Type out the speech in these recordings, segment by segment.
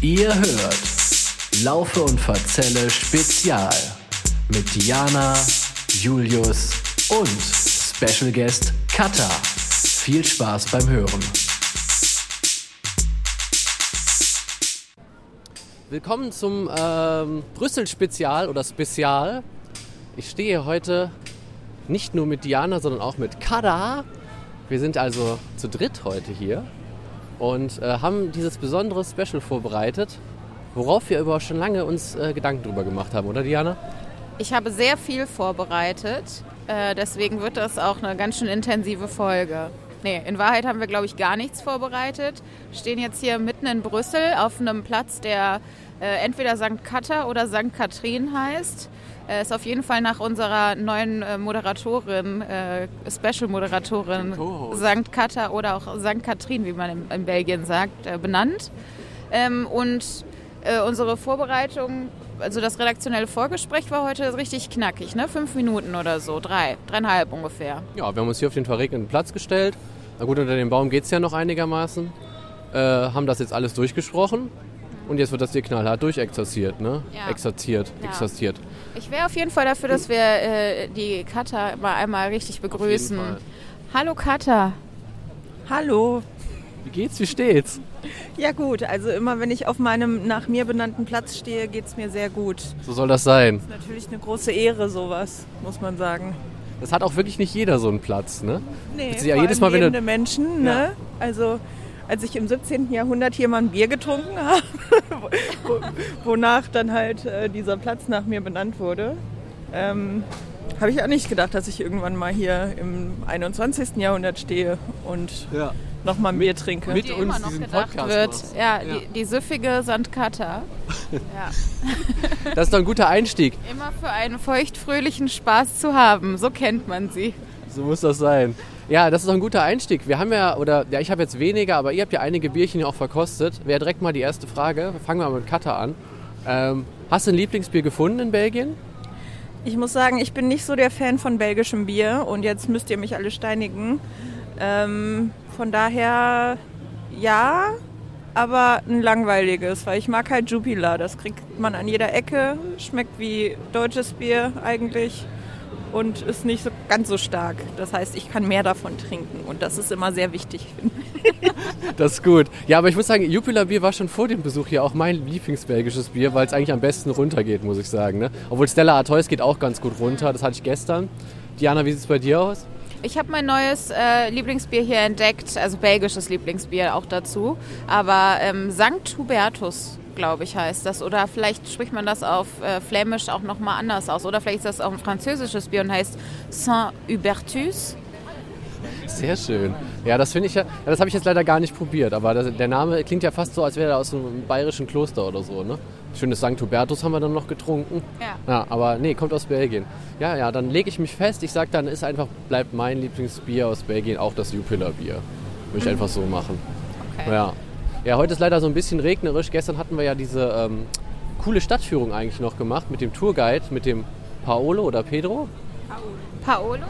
Ihr hört Laufe und Verzelle Spezial mit Diana, Julius und Special Guest Kata. Viel Spaß beim Hören. Willkommen zum ähm, Brüssel-Spezial oder Spezial. Ich stehe heute nicht nur mit Diana, sondern auch mit Kada. Wir sind also zu dritt heute hier und äh, haben dieses besondere Special vorbereitet, worauf wir aber schon lange uns äh, Gedanken drüber gemacht haben, oder Diana? Ich habe sehr viel vorbereitet, äh, deswegen wird das auch eine ganz schön intensive Folge. Nee, in Wahrheit haben wir, glaube ich, gar nichts vorbereitet. Wir stehen jetzt hier mitten in Brüssel auf einem Platz, der äh, entweder St. Katar oder St. Katrin heißt. Äh, ist auf jeden Fall nach unserer neuen äh, Moderatorin, äh, Special-Moderatorin St. Katar oder auch St. Katrin, wie man in, in Belgien sagt, äh, benannt. Ähm, und äh, unsere Vorbereitung, also das redaktionelle Vorgespräch war heute richtig knackig, ne? Fünf Minuten oder so, drei, dreieinhalb ungefähr. Ja, wir haben uns hier auf den verregneten Platz gestellt. Na gut, unter dem Baum geht es ja noch einigermaßen. Äh, haben das jetzt alles durchgesprochen. Und jetzt wird das hier knallhart durchexerziert, ne? Ja. Exerziert, Ja. exerziert. Ich wäre auf jeden Fall dafür, dass wir äh, die Kata mal einmal richtig begrüßen. Hallo Kata. Hallo. Wie geht's, wie steht's? Ja gut, also immer wenn ich auf meinem nach mir benannten Platz stehe, geht es mir sehr gut. So soll das sein. Natürlich eine große Ehre sowas, muss man sagen. Das hat auch wirklich nicht jeder so einen Platz, ne? Nee, ja jedes Mal, wenn du- Menschen, ne? Ja. Also als ich im 17. Jahrhundert hier mal ein Bier getrunken habe, wo, wonach dann halt äh, dieser Platz nach mir benannt wurde, ähm, habe ich auch nicht gedacht, dass ich irgendwann mal hier im 21. Jahrhundert stehe und Ja. noch mal ein Bier trinke. mit- Die uns immer noch diesen gedacht Podcast wird. machst. Ja, Ja. Die, die süffige St. Kata. ja. Das ist doch ein guter Einstieg. Immer für einen feuchtfröhlichen Spaß zu haben. So kennt man sie. So muss das sein. Ja, das ist doch ein guter Einstieg. Wir haben ja, oder ja, ich habe jetzt weniger, aber ihr habt ja einige Bierchen auch verkostet. Wäre direkt mal die erste Frage. Fangen wir mal mit Katar an. Ähm, hast du ein Lieblingsbier gefunden in Belgien? Ich muss sagen, ich bin nicht so der Fan von belgischem Bier und jetzt müsst ihr mich alle steinigen. Ähm, von daher ja, aber ein langweiliges, weil ich mag halt Jupiler. Das kriegt man an jeder Ecke, schmeckt wie deutsches Bier eigentlich und ist nicht so ganz so stark. Das heißt, ich kann mehr davon trinken und das ist immer sehr wichtig. finde ich. Das ist gut. Ja, aber ich muss sagen, Jupiler Bier war schon vor dem Besuch hier auch mein Lieblingsbelgisches Bier, weil es eigentlich am besten runtergeht, muss ich sagen. Ne? Obwohl Stella Artois geht auch ganz gut runter. Das hatte ich gestern. Diana, wie sieht es bei dir aus? Ich habe mein neues äh, Lieblingsbier hier entdeckt, also belgisches Lieblingsbier auch dazu. Aber ähm, St. Hubertus, glaube ich, heißt das. Oder vielleicht spricht man das auf äh, Flämisch auch nochmal anders aus. Oder vielleicht ist das auch ein französisches Bier und heißt Saint Hubertus. Sehr schön. Ja, das finde ich ja, das habe ich jetzt leider gar nicht probiert, aber das, der Name klingt ja fast so, als wäre er aus einem bayerischen Kloster oder so, ne? Schönes St. Hubertus haben wir dann noch getrunken. Ja. Ja, aber nee, kommt aus Belgien. Ja, ja, dann lege ich mich fest. Ich sag dann, ist einfach, bleibt mein Lieblingsbier aus Belgien auch das Jupiler Bier. Würde ich einfach so machen. Okay. Ja. Ja, heute ist leider so ein bisschen regnerisch. Gestern hatten wir ja diese ähm, coole Stadtführung eigentlich noch gemacht mit dem Tourguide, mit dem Paolo oder Pedro. Paolo?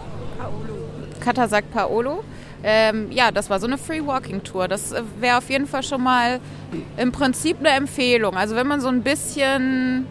Kata sagt Paolo. Ähm, ja, das war so eine Free Walking Tour. Das äh, wäre auf jeden Fall schon mal im Prinzip eine Empfehlung. Also wenn man so ein bisschen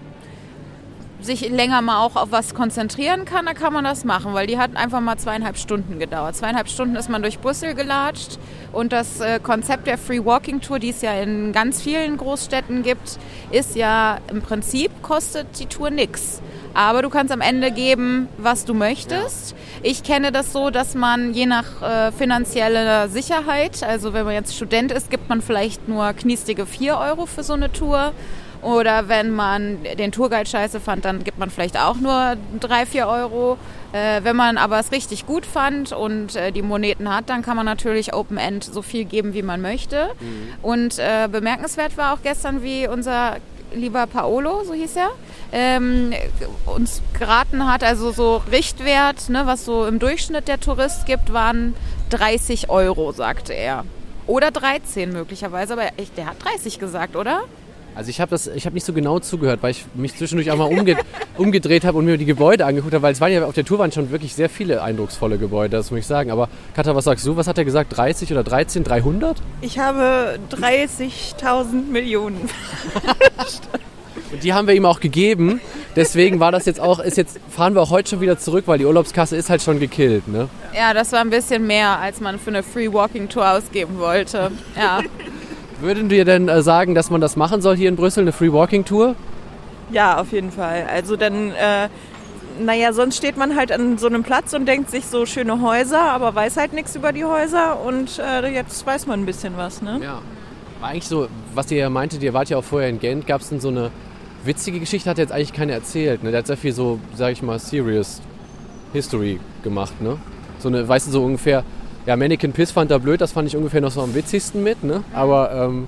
sich länger mal auch auf was konzentrieren kann, dann kann man das machen, weil die hat einfach mal zweieinhalb Stunden gedauert. Zweieinhalb Stunden ist man durch Brüssel gelatscht und das äh, Konzept der Free Walking Tour, die es ja in ganz vielen Großstädten gibt, ist ja im Prinzip kostet die Tour nichts. Aber du kannst am Ende geben, was du möchtest. Ich kenne das so, dass man je nach äh, finanzieller Sicherheit, also wenn man jetzt Student ist, gibt man vielleicht nur kniestige 4 Euro für so eine Tour. Oder wenn man den Tourguide scheiße fand, dann gibt man vielleicht auch nur 3, 4 Euro. Äh, wenn man aber es richtig gut fand und äh, die Moneten hat, dann kann man natürlich Open End so viel geben, wie man möchte. Und äh, bemerkenswert war auch gestern, wie unser lieber Paolo, so hieß er, ähm, uns geraten hat, also so Richtwert, ne, was so im Durchschnitt der Tourist gibt, waren 30 Euro, sagte er. Oder 13 möglicherweise, aber ich, der hat 30 gesagt, oder? Also ich habe das, ich habe nicht so genau zugehört, weil ich mich zwischendurch auch mal umge umgedreht habe und mir die Gebäude angeguckt habe, weil es waren ja auf der Tour waren schon wirklich sehr viele eindrucksvolle Gebäude, das muss ich sagen. Aber Katha, was sagst du? Was hat er gesagt? 30 oder 13? 300? Ich habe 30.000 Millionen. Und die haben wir ihm auch gegeben. Deswegen war das jetzt auch, ist jetzt, fahren wir auch heute schon wieder zurück, weil die Urlaubskasse ist halt schon gekillt, ne? Ja, das war ein bisschen mehr, als man für eine Free Walking Tour ausgeben wollte. Ja. Würden wir denn äh, sagen, dass man das machen soll hier in Brüssel, eine Free Walking Tour? Ja, auf jeden Fall. Also dann, äh, naja, sonst steht man halt an so einem Platz und denkt sich so schöne Häuser, aber weiß halt nichts über die Häuser und äh, jetzt weiß man ein bisschen was, ne? Ja. War eigentlich so, was ihr ja meintet, ihr wart ja auch vorher in Gent, gab es denn so eine witzige Geschichte, hat jetzt eigentlich keiner erzählt, ne? Der hat sehr viel so, sag ich mal, serious History gemacht, ne? So eine, weißt du, so ungefähr, ja, Mannequin Piss fand er blöd, das fand ich ungefähr noch so am witzigsten mit, ne? Aber ähm,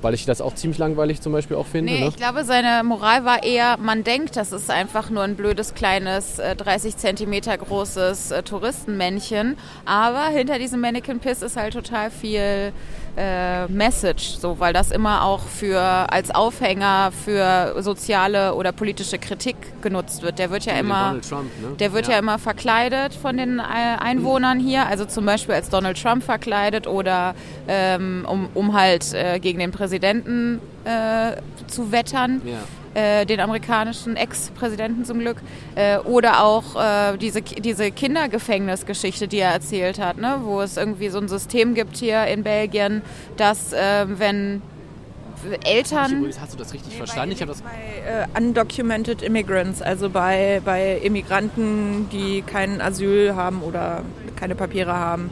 weil ich das auch ziemlich langweilig zum Beispiel auch finde. Nee, ne? ich glaube, seine Moral war eher, man denkt, das ist einfach nur ein blödes, kleines, äh, 30 Zentimeter großes äh, Touristenmännchen. Aber hinter diesem Mannequin Piss ist halt total viel äh, Message, so, weil das immer auch für, als Aufhänger für soziale oder politische Kritik genutzt wird. Der wird ja Wie immer, Trump, ne? der wird ja. immer verkleidet von den Einwohnern hier, also zum Beispiel als Donald Trump verkleidet oder ähm, um, um halt äh, gegen den Präsidenten äh, zu wettern Ja. Äh, den amerikanischen Ex-Präsidenten zum Glück, äh, oder auch äh, diese, diese Kindergefängnisgeschichte, die er erzählt hat, ne? wo es irgendwie so ein System gibt hier in Belgien, dass äh, wenn Eltern... Übrigens, hast du das richtig verstanden? Ich habe das. Bei äh, undocumented immigrants, also bei, bei Immigranten, die kein Asyl haben oder keine Papiere haben.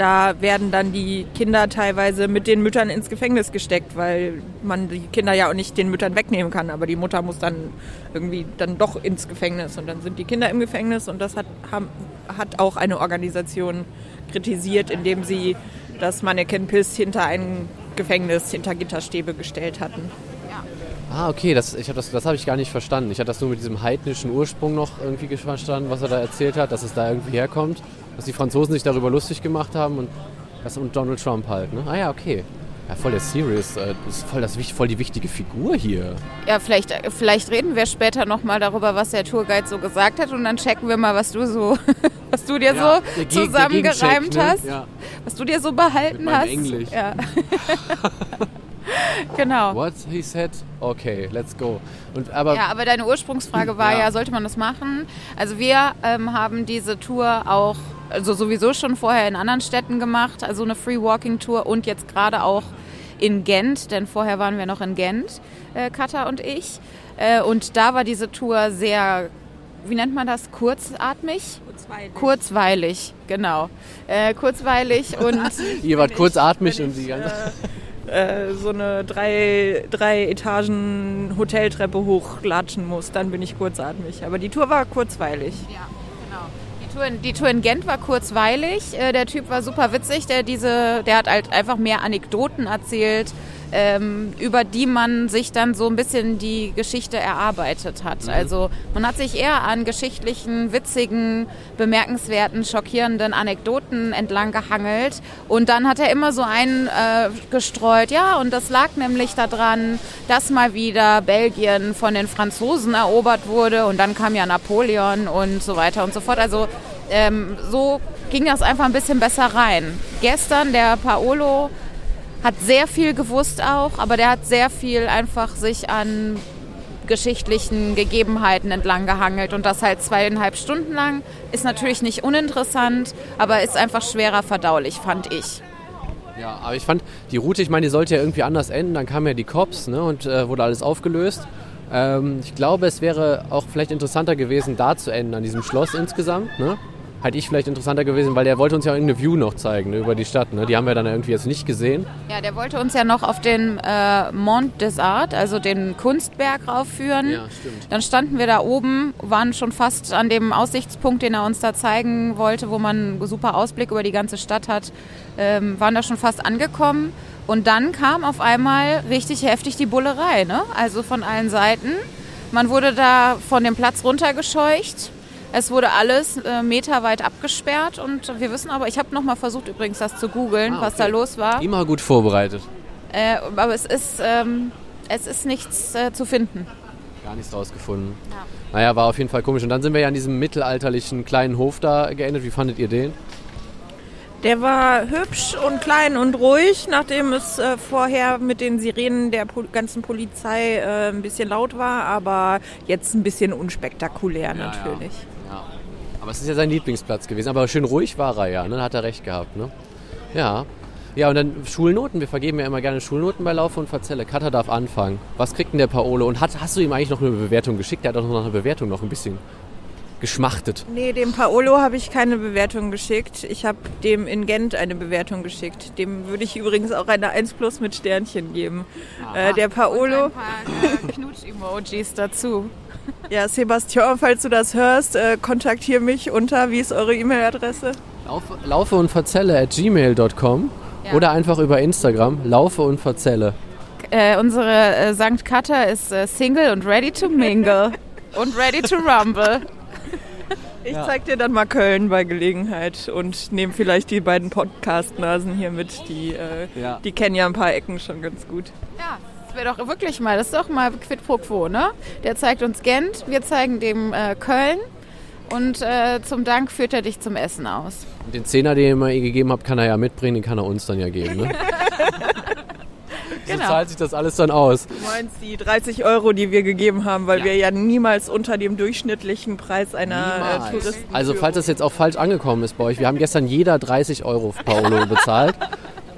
Da werden dann die Kinder teilweise mit den Müttern ins Gefängnis gesteckt, weil man die Kinder ja auch nicht den Müttern wegnehmen kann. Aber die Mutter muss dann irgendwie dann doch ins Gefängnis und dann sind die Kinder im Gefängnis und das hat, hat auch eine Organisation kritisiert, indem sie das Mannequin Piss hinter ein Gefängnis, hinter Gitterstäbe gestellt hatten. Ah, okay, das, ich das, das habe ich gar nicht verstanden. Ich hatte das nur mit diesem heidnischen Ursprung noch irgendwie verstanden, was er da erzählt hat, dass es da irgendwie herkommt, dass die Franzosen sich darüber lustig gemacht haben und, das, und Donald Trump halt. Ne? Ah ja, okay. Ja, voll der Serious, äh, das ist voll, das, voll die wichtige Figur hier. Ja, vielleicht, vielleicht reden wir später nochmal darüber, was der Tourguide so gesagt hat und dann checken wir mal, was du so, was du dir Ja, so zusammengereimt ne? hast, Ja. was du dir so behalten Mit hast. Englisch. Ja. genau. What he said? Okay, let's go. Und, aber Ja, aber deine Ursprungsfrage war Ja. ja, sollte man das machen? Also wir ähm, haben diese Tour auch, also sowieso schon vorher in anderen Städten gemacht, also eine Free Walking Tour und jetzt gerade auch in Gent, denn vorher waren wir noch in Gent, äh, Katha und ich. Äh, und da war diese Tour sehr, wie nennt man das, kurzatmig? Kurzweilig, genau. Äh, kurzweilig und ihr wart kurzatmig und die ganze. äh, so eine drei, drei Etagen Hoteltreppe hochlatschen muss, dann bin ich kurzatmig. Aber die Tour war kurzweilig. Ja, Tour, in, die Tour in Gent war kurzweilig. Äh, der Typ war super witzig. Der, diese, der hat halt einfach mehr Anekdoten erzählt, ähm, über die man sich dann so ein bisschen die Geschichte erarbeitet hat. Also man hat sich eher an geschichtlichen, witzigen, bemerkenswerten, schockierenden Anekdoten entlang gehangelt. Und dann hat er immer so einen äh, gestreut. Ja, und das lag nämlich daran, dass mal wieder Belgien von den Franzosen erobert wurde. Und dann kam ja Napoleon und so weiter und so fort. Also ähm, so ging das einfach ein bisschen besser rein. Gestern der Paolo hat sehr viel gewusst auch, aber der hat sehr viel einfach sich an geschichtlichen Gegebenheiten entlang gehangelt und das halt zweieinhalb Stunden lang. Ist natürlich nicht uninteressant, aber ist einfach schwerer verdaulich, fand ich. Ja, aber ich fand die Route, ich meine, die sollte ja irgendwie anders enden. Dann kamen ja die Cops ne, und äh, wurde alles aufgelöst. Ähm, ich glaube, es wäre auch vielleicht interessanter gewesen, da zu enden, an diesem Schloss insgesamt. Ne? Hätte ich vielleicht interessanter gewesen, weil der wollte uns ja irgendeine View noch zeigen ne, über die Stadt. Ne? Die haben wir dann irgendwie jetzt nicht gesehen. Ja, der wollte uns ja noch auf den äh, Mont des Arts, also den Kunstberg raufführen. stimmt. Dann standen wir da oben, waren schon fast an dem Aussichtspunkt, den er uns da zeigen wollte, wo man einen super Ausblick über die ganze Stadt hat, ähm, waren da schon fast angekommen. Und dann kam auf einmal richtig heftig die Bullerei, ne? also von allen Seiten. Man wurde da von dem Platz runtergescheucht. Es wurde alles äh, meterweit abgesperrt und wir wissen aber, ich habe nochmal versucht übrigens das zu googeln, Ah, was da okay. los war. Immer gut vorbereitet. Äh, aber es ist, ähm, es ist nichts äh, zu finden. Gar nichts rausgefunden. Ja. Naja, war auf jeden Fall komisch. Und dann sind wir ja an diesem mittelalterlichen kleinen Hof da geendet. Wie fandet ihr den? Der war hübsch und klein und ruhig, nachdem es äh, vorher mit den Sirenen der Pol ganzen Polizei äh, ein bisschen laut war, aber jetzt ein bisschen unspektakulär natürlich. Ja. Aber es ist ja sein Lieblingsplatz gewesen. Aber schön ruhig war er ja, ne? Hat er recht gehabt, ne? Ja. Ja, und dann Schulnoten. Wir vergeben ja immer gerne Schulnoten bei Laufe und Verzelle. Katha darf anfangen. Was kriegt denn der Paolo? Und hat, hast du ihm eigentlich noch eine Bewertung geschickt? Der hat doch noch eine Bewertung noch ein bisschen geschmachtet. Nee, dem Paolo habe ich keine Bewertung geschickt. Ich habe dem in Gent eine Bewertung geschickt. Dem würde ich übrigens auch eine 1 plus mit Sternchen geben. Äh, der Paolo. Und ein paar äh, Knutsch-Emojis dazu. Ja, Sebastian, falls du das hörst, äh, kontaktiere mich unter, wie ist eure E-Mail-Adresse? Laufe, laufe und verzelle at gmail.com Ja. oder einfach über Instagram. Laufe und verzelle. Äh, unsere äh, St. Cutter ist äh, Single und ready to mingle. und ready to rumble. Ich zeig dir dann mal Köln bei Gelegenheit und nehme vielleicht die beiden Podcast-Nasen hier mit. Die, äh, Ja. die kennen ja ein paar Ecken schon ganz gut. Ja, das wäre doch wirklich mal, das ist doch mal quid pro quo, ne? Der zeigt uns Gent, wir zeigen dem äh, Köln und äh, zum Dank führt er dich zum Essen aus. Und den Zehner, den ihr mir gegeben habt, kann er ja mitbringen. Den kann er uns dann ja geben. Ne? So Genau. zahlt sich das alles dann aus. Du meinst die 30 Euro, die wir gegeben haben, weil Ja. wir ja niemals unter dem durchschnittlichen Preis einer äh, Touristen. Also falls das jetzt auch falsch angekommen ist bei euch, wir haben gestern jeder 30 Euro für Paolo bezahlt.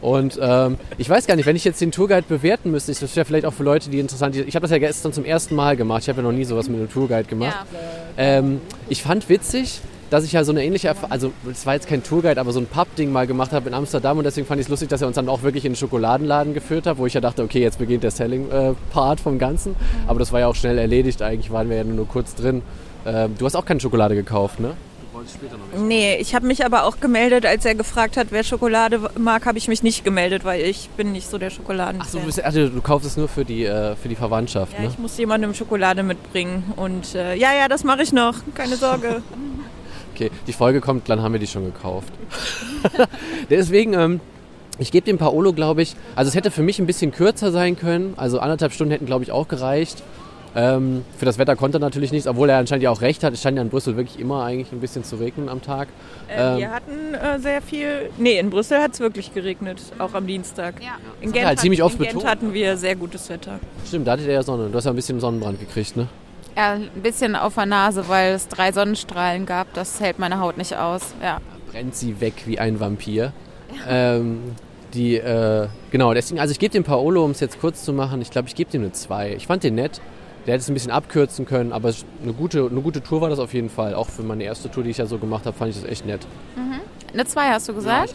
Und ähm, ich weiß gar nicht, wenn ich jetzt den Tourguide bewerten müsste, das wäre vielleicht auch für Leute, die interessant sind. Ich habe das ja gestern zum ersten Mal gemacht. Ich habe ja noch nie sowas mit einem Tourguide gemacht. Ähm, ich fand witzig, dass ich ja so eine ähnliche Erfahrung, also es war jetzt kein Tourguide, aber so ein Pub-Ding mal gemacht habe in Amsterdam und deswegen fand ich es lustig, dass er uns dann auch wirklich in den Schokoladenladen geführt hat, wo ich ja dachte, okay, jetzt beginnt der Selling-Part vom Ganzen. Aber das war ja auch schnell erledigt, eigentlich waren wir ja nur kurz drin. Ähm, du hast auch keine Schokolade gekauft, ne? Du wolltest später noch Nee, ich habe mich aber auch gemeldet, als er gefragt hat, wer Schokolade mag, habe ich mich nicht gemeldet, weil ich bin nicht so der Schokoladen. Ach so, du, bist, also, du kaufst es nur für die, äh, für die Verwandtschaft, ja, ne? ich muss jemandem Schokolade mitbringen und äh, ja, ja, das mache ich noch, keine Sorge. Okay, die Folge kommt, dann haben wir die schon gekauft. Deswegen, ähm, ich gebe dem Paolo, glaube ich, also es hätte für mich ein bisschen kürzer sein können. Also anderthalb Stunden hätten, glaube ich, auch gereicht. Ähm, für das Wetter konnte er natürlich nichts, obwohl er anscheinend ja auch recht hat. Es scheint ja in Brüssel wirklich immer eigentlich ein bisschen zu regnen am Tag. Äh, Ähm, wir hatten äh, sehr viel. Nee, in Brüssel hat es wirklich geregnet, auch am Dienstag. Ja. In Gent, halt ziemlich oft in Gent betont. hatten wir sehr gutes Wetter. Stimmt, da hattet ihr ja Sonne. Du hast ja ein bisschen Sonnenbrand gekriegt, ne? Ja, ein bisschen auf der Nase, weil es drei Sonnenstrahlen gab. Das hält meine Haut nicht aus. Ja. brennt sie weg wie ein Vampir. Ähm, die, äh, genau, deswegen, also ich gebe dem Paolo, um es jetzt kurz zu machen, ich glaube, ich gebe dem eine 2. Ich fand den nett. Der hätte es ein bisschen abkürzen können, aber eine gute, eine gute Tour war das auf jeden Fall. Auch für meine erste Tour, die ich ja so gemacht habe, fand ich das echt nett. Eine 2 hast du gesagt?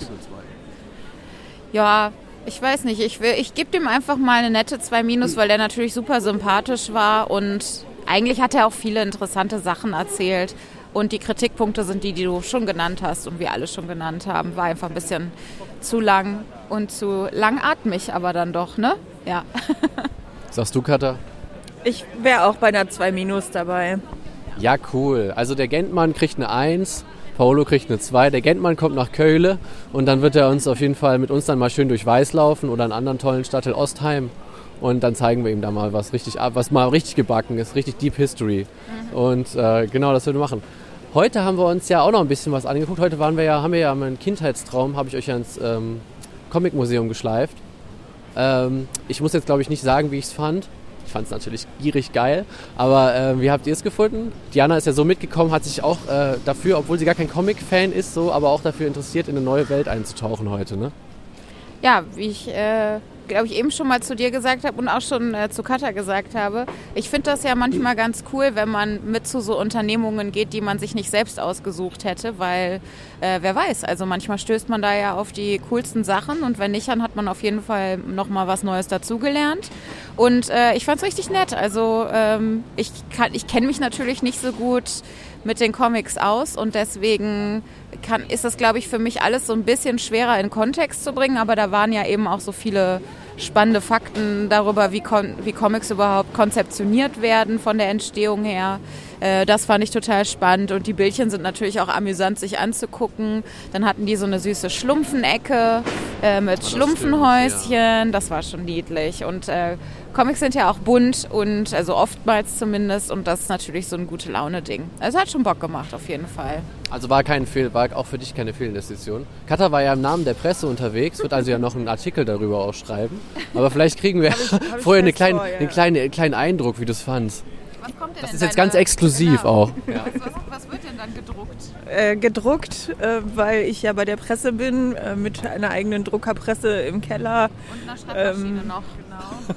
Ja, ich weiß nicht. Ich, will- ich gebe dem einfach mal eine nette 2 Minus, weil der natürlich super sympathisch war und eigentlich hat er auch viele interessante Sachen erzählt. Und die Kritikpunkte sind die, die du schon genannt hast und wir alle schon genannt haben. War einfach ein bisschen zu lang und zu langatmig, aber dann doch, ne? Ja. Sagst du, Katha? Ich wäre auch bei einer 2 Minus dabei. Ja, cool. Also der Gentmann kriegt eine 1, Paolo kriegt eine 2. Der Gentmann kommt nach Köhle und dann wird er uns auf jeden Fall mit uns dann mal schön durch Weiß laufen oder einen anderen tollen Stadtteil Ostheim. Und dann zeigen wir ihm da mal was richtig ab, was mal richtig gebacken ist, richtig Deep History. Und äh, genau, das würden wir machen. Heute haben wir uns ja auch noch ein bisschen was angeguckt. Heute waren wir ja, haben wir ja meinen Kindheitstraum, habe ich euch ja ins ähm, Comic-Museum geschleift. Ähm, ich muss jetzt, glaube ich, nicht sagen, wie ich es fand. Ich fand es natürlich gierig geil. Aber äh, wie habt ihr es gefunden? Diana ist ja so mitgekommen, hat sich auch äh, dafür, obwohl sie gar kein Comic-Fan ist, so, aber auch dafür interessiert, in eine neue Welt einzutauchen heute. Ne? Ja, wie ich, äh, glaube ich, eben schon mal zu dir gesagt habe und auch schon äh, zu Katha gesagt habe, ich finde das ja manchmal ganz cool, wenn man mit zu so Unternehmungen geht, die man sich nicht selbst ausgesucht hätte, weil äh, wer weiß, also manchmal stößt man da ja auf die coolsten Sachen und wenn nicht, dann hat man auf jeden Fall noch mal was Neues dazugelernt. Und äh, ich fand es richtig nett. Also ähm, ich, ich kenne mich natürlich nicht so gut mit den Comics aus und deswegen kann, ist das, glaube ich, für mich alles so ein bisschen schwerer in Kontext zu bringen. Aber da waren ja eben auch so viele spannende Fakten darüber, wie, wie Comics überhaupt konzeptioniert werden von der Entstehung her. Äh, das fand ich total spannend und die Bildchen sind natürlich auch amüsant sich anzugucken. Dann hatten die so eine süße Schlumpfenecke äh, mit oh, Schlumpfenhäuschen. Stimmt, ja. Das war schon niedlich und äh, Comics sind ja auch bunt und also oftmals zumindest und das ist natürlich so ein gute Laune Ding. Also hat schon Bock gemacht auf jeden Fall. Also war kein Fehl, war auch für dich keine Fehlinvestition. Katha war ja im Namen der Presse unterwegs, wird also ja noch einen Artikel darüber auch schreiben. Aber vielleicht kriegen wir hab ich, hab vorher eine kleine, vor, ja. einen kleinen, kleinen Eindruck, wie du es fandst. Das ist jetzt ganz exklusiv genau. auch. Ja. Was, was, wird denn dann gedruckt? Äh, gedruckt, äh, weil ich ja bei der Presse bin, äh, mit einer eigenen Druckerpresse im Keller. Und einer Schreibmaschine ähm, noch, genau.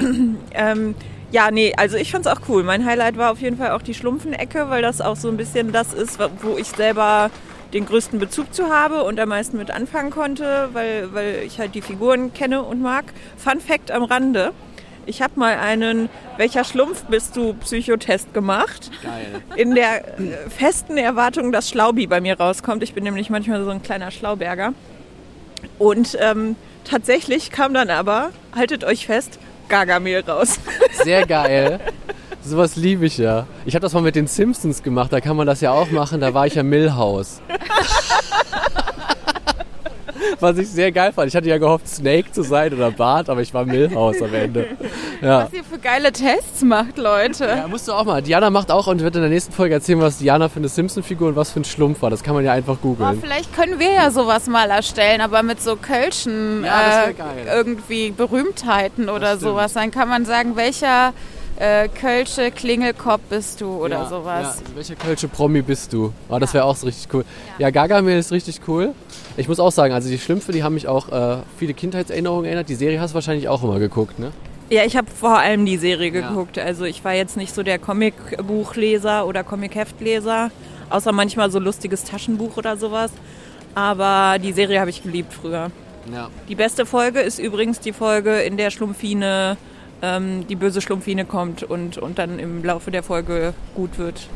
ähm, ja, nee, also ich fand's auch cool. Mein Highlight war auf jeden Fall auch die Schlumpfenecke, weil das auch so ein bisschen das ist, wo ich selber den größten Bezug zu habe und am meisten mit anfangen konnte, weil, weil ich halt die Figuren kenne und mag. Fun Fact am Rande. Ich habe mal einen Welcher Schlumpf bist du Psychotest gemacht. Geil. In der äh, festen Erwartung, dass Schlaubi bei mir rauskommt. Ich bin nämlich manchmal so ein kleiner Schlauberger. Und ähm, tatsächlich kam dann aber, haltet euch fest, Gargamel raus. Sehr geil. Sowas liebe ich ja. Ich habe das mal mit den Simpsons gemacht, da kann man das ja auch machen, da war ich ja Millhouse. Was ich sehr geil fand. Ich hatte ja gehofft, Snake zu sein oder Bart, aber ich war Millhouse am Ende. Ja. Was ihr für geile Tests macht, Leute. Ja, musst du auch mal. Diana macht auch und wird in der nächsten Folge erzählen, was Diana für eine Simpson-Figur und was für ein Schlumpf war. Das kann man ja einfach googeln. Oh, vielleicht können wir ja sowas mal erstellen, aber mit so Kölschen ja, äh, irgendwie Berühmtheiten oder sowas. Dann kann man sagen, welcher äh, Kölsche Klingelkopf bist du oder ja, sowas. Ja, welcher Kölsche Promi bist du? Oh, das wäre auch so richtig cool. Ja, ja Gargamel ist richtig cool. Ich muss auch sagen, also die Schlümpfe, die haben mich auch äh, viele Kindheitserinnerungen erinnert. Die Serie hast du wahrscheinlich auch immer geguckt, ne? Ja, ich habe vor allem die Serie geguckt. Also ich war jetzt nicht so der Comicbuchleser oder Comicheftleser, außer manchmal so lustiges Taschenbuch oder sowas. Aber die Serie habe ich geliebt früher. Ja. Die beste Folge ist übrigens die Folge, in der Schlumpfine ähm, die böse Schlumpfine kommt und, und dann im Laufe der Folge gut wird.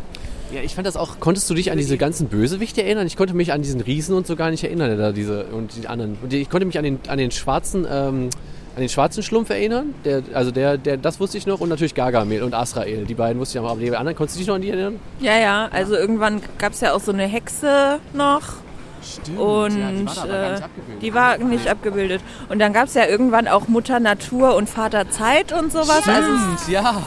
Ja, ich fand das auch. Konntest du dich an diese ganzen Bösewichte erinnern? Ich konnte mich an diesen Riesen und so gar nicht erinnern, da diese und die anderen. Und ich konnte mich an den, an den schwarzen, ähm, an den schwarzen Schlumpf erinnern. Der, also der, der, das wusste ich noch und natürlich Gargamel und Asrael. Die beiden wusste ich noch, aber die anderen konntest du dich noch an die erinnern? Ja, ja. Also irgendwann gab es ja auch so eine Hexe noch. Stimmt, und ja, die war, äh, nicht die war nicht abgebildet. Und dann gab es ja irgendwann auch Mutter Natur und Vater Zeit und sowas. Stimmt, also ja.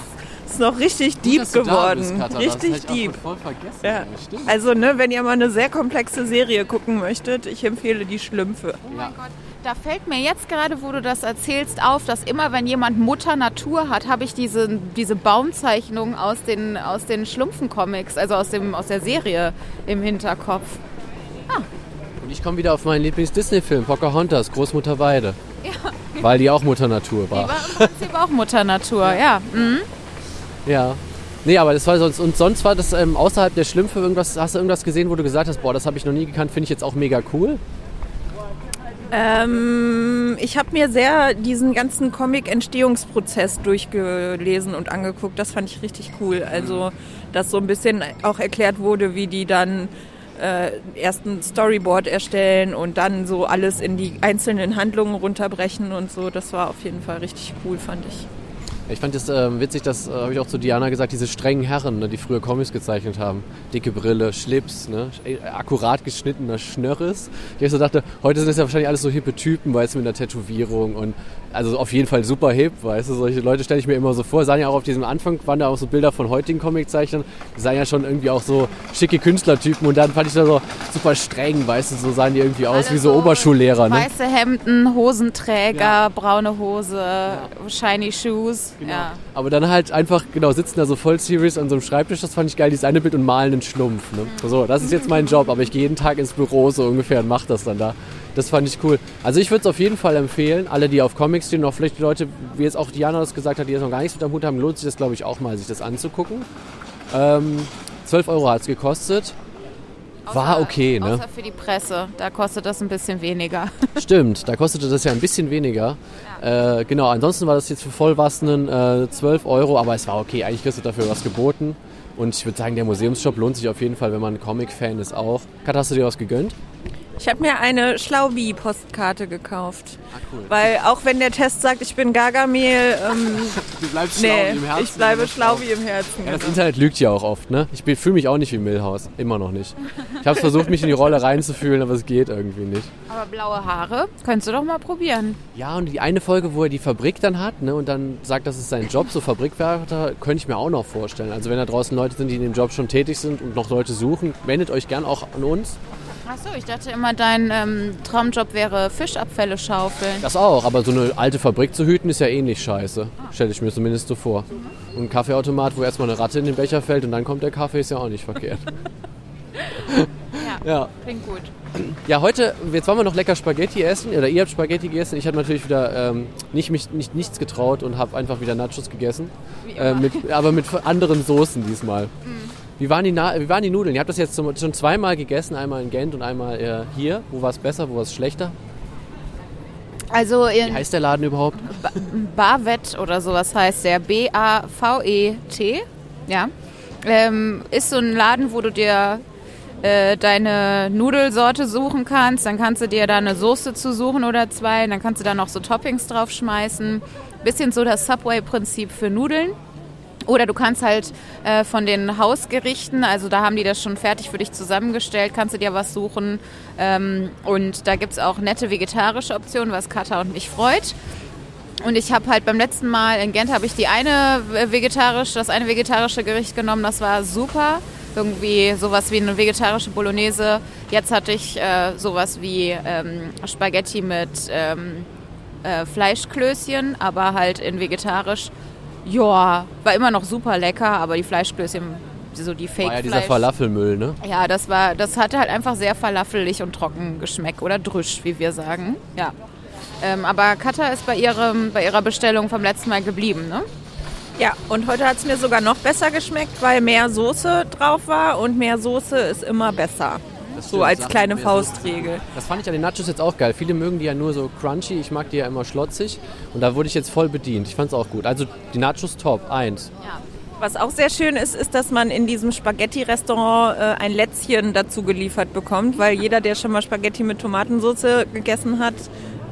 Ist noch richtig Gut, deep geworden. Bist, richtig deep. Ja. Also, ne, wenn ihr mal eine sehr komplexe Serie gucken möchtet, ich empfehle die Schlümpfe. Oh mein Gott. Da fällt mir jetzt gerade, wo du das erzählst, auf, dass immer, wenn jemand Mutter Natur hat, habe ich diese, diese Baumzeichnung aus den, aus den Schlumpfen-Comics, also aus, dem, aus der Serie im Hinterkopf. Ah, ich komme wieder auf meinen Lieblings-Disney-Film, Pocahontas, Großmutter Weide. Ja. Weil die auch Mutter Natur war. Die war im Prinzip auch Mutter Natur, ja. Mhm. Ja. Nee, aber das war sonst, und sonst war das ähm, außerhalb der Schlümpfe irgendwas, hast du irgendwas gesehen, wo du gesagt hast, boah, das habe ich noch nie gekannt, finde ich jetzt auch mega cool? Ähm, ich habe mir sehr diesen ganzen Comic-Entstehungsprozess durchgelesen und angeguckt. Das fand ich richtig cool. Also, dass so ein bisschen auch erklärt wurde, wie die dann äh, erst ein Storyboard erstellen und dann so alles in die einzelnen Handlungen runterbrechen und so. Das war auf jeden Fall richtig cool, fand ich. Ich fand es äh, witzig, das äh, habe ich auch zu Diana gesagt, diese strengen Herren, ne, die früher Comics gezeichnet haben. Dicke Brille, Schlips, ne, äh, akkurat geschnittener Schnörres. Ich so dachte, heute sind das ja wahrscheinlich alles so hippe Typen, weißt du, mit einer Tätowierung und also auf jeden Fall super hip, weißt du, solche Leute stelle ich mir immer so vor. Sahen ja auch auf diesem Anfang, waren da auch so Bilder von heutigen Comiczeichnern, die sahen ja schon irgendwie auch so schicke Künstlertypen und dann fand ich da so super streng, weißt du, so sahen die irgendwie aus Alle wie so, so Oberschullehrer. Ne? Weiße Hemden, Hosenträger, ja. braune Hose, ja. shiny shoes. Genau. Ja. Aber dann halt einfach, genau, sitzen da so voll serious an so einem Schreibtisch, das fand ich geil, dieses eine Bild und malen einen Schlumpf. Ne? Mhm. So, das ist jetzt mein Job, aber ich gehe jeden Tag ins Büro so ungefähr und mache das dann da. Das fand ich cool. Also ich würde es auf jeden Fall empfehlen, alle, die auf Comics stehen, auch vielleicht die Leute, wie jetzt auch Diana das gesagt hat, die jetzt noch gar nichts mit am Hut haben, lohnt sich das, glaube ich, auch mal, sich das anzugucken. Ähm, 12 Euro hat es gekostet. War okay, ne? Außer für die Presse, da kostet das ein bisschen weniger. Stimmt, da kostete das ja ein bisschen weniger. Ja. Äh, genau, ansonsten war das jetzt für Vollwassenen äh, 12 Euro, aber es war okay, eigentlich kriegst du dafür was geboten. Und ich würde sagen, der Museumsshop lohnt sich auf jeden Fall, wenn man ein Comic-Fan ist auch. Kat, hast du dir was gegönnt? Ich habe mir eine Schlaubi-Postkarte gekauft. Ah, cool. Weil auch wenn der Test sagt, ich bin Gargamel, ähm, Du bleibst nee, ich bleibe Schlaubi im Herzen. Ja, das genau. Internet lügt ja auch oft, ne? Ich fühle mich auch nicht wie Milhouse. Immer noch nicht. Ich habe versucht, mich in die Rolle reinzufühlen, aber es geht irgendwie nicht. Aber blaue Haare, könntest du doch mal probieren. Ja, und die eine Folge, wo er die Fabrik dann hat, ne, und dann sagt, das ist sein Job, so Fabrikwärter, könnte ich mir auch noch vorstellen. Also wenn da draußen Leute sind, die in dem Job schon tätig sind und noch Leute suchen, wendet euch gern auch an uns. Achso, ich dachte immer, dein ähm, Traumjob wäre Fischabfälle schaufeln. Das auch, aber so eine alte Fabrik zu hüten ist ja eh nicht scheiße. Stelle ich mir zumindest so vor. Und ein Kaffeeautomat, wo erstmal eine Ratte in den Becher fällt und dann kommt der Kaffee, ist ja auch nicht verkehrt. Ja, Ja. klingt gut. Ja, heute, jetzt wollen wir noch lecker Spaghetti essen. Oder ihr habt Spaghetti gegessen. Ich habe natürlich wieder ähm, nicht, mich, nicht nichts getraut und habe einfach wieder Nachos gegessen. Äh, mit, aber mit anderen Soßen diesmal. Wie, waren die Na wie waren die Nudeln? Ihr habt das jetzt zum, schon zweimal gegessen. Einmal in Gent und einmal äh, hier. Wo war es besser, wo war es schlechter? Also Wie heißt der Laden überhaupt? Bavet oder sowas heißt der. B-A-V-E-T. Ja. Ähm, ist so ein Laden, wo du dir äh, deine Nudelsorte suchen kannst. Dann kannst du dir da eine Soße zu suchen oder zwei. Dann kannst du da noch so Toppings drauf schmeißen. Bisschen so das Subway-Prinzip für Nudeln. Oder du kannst halt äh, von den Hausgerichten, also da haben die das schon fertig für dich zusammengestellt, kannst du dir was suchen. Ähm, und da gibt es auch nette vegetarische Optionen, was Katha und mich freut. Und ich habe halt beim letzten Mal in Gent habe ich die eine vegetarisch, das eine vegetarische Gericht genommen, das war super. Irgendwie sowas wie eine vegetarische Bolognese. Jetzt hatte ich äh, sowas wie ähm, Spaghetti mit ähm, äh, Fleischklößchen, aber halt in vegetarisch. Ja, war immer noch super lecker, aber die Fleischklößchen, so die Fake War ja dieser. Falafelmüll, ne? Ja, das war, das hatte halt einfach sehr falafelig und trocken geschmeckt oder drüsch, wie wir sagen. Ja. Ähm, aber Katha ist bei, ihrem, bei ihrer Bestellung vom letzten Mal geblieben, ne? Ja, und heute hat es mir sogar noch besser geschmeckt, weil mehr Soße drauf war und mehr Soße ist immer besser. So stimmt, als kleine. Faustregel. Das fand ich an den Nachos jetzt auch geil. Viele mögen die ja nur so crunchy, ich mag die ja immer schlotzig. Und da wurde ich jetzt voll bedient. Ich fand's auch gut. Also die Nachos top, eins. Was auch sehr schön ist, ist, dass man in diesem Spaghetti-Restaurant äh, ein Lätzchen dazu geliefert bekommt, weil jeder, der schon mal Spaghetti mit Tomatensauce gegessen hat,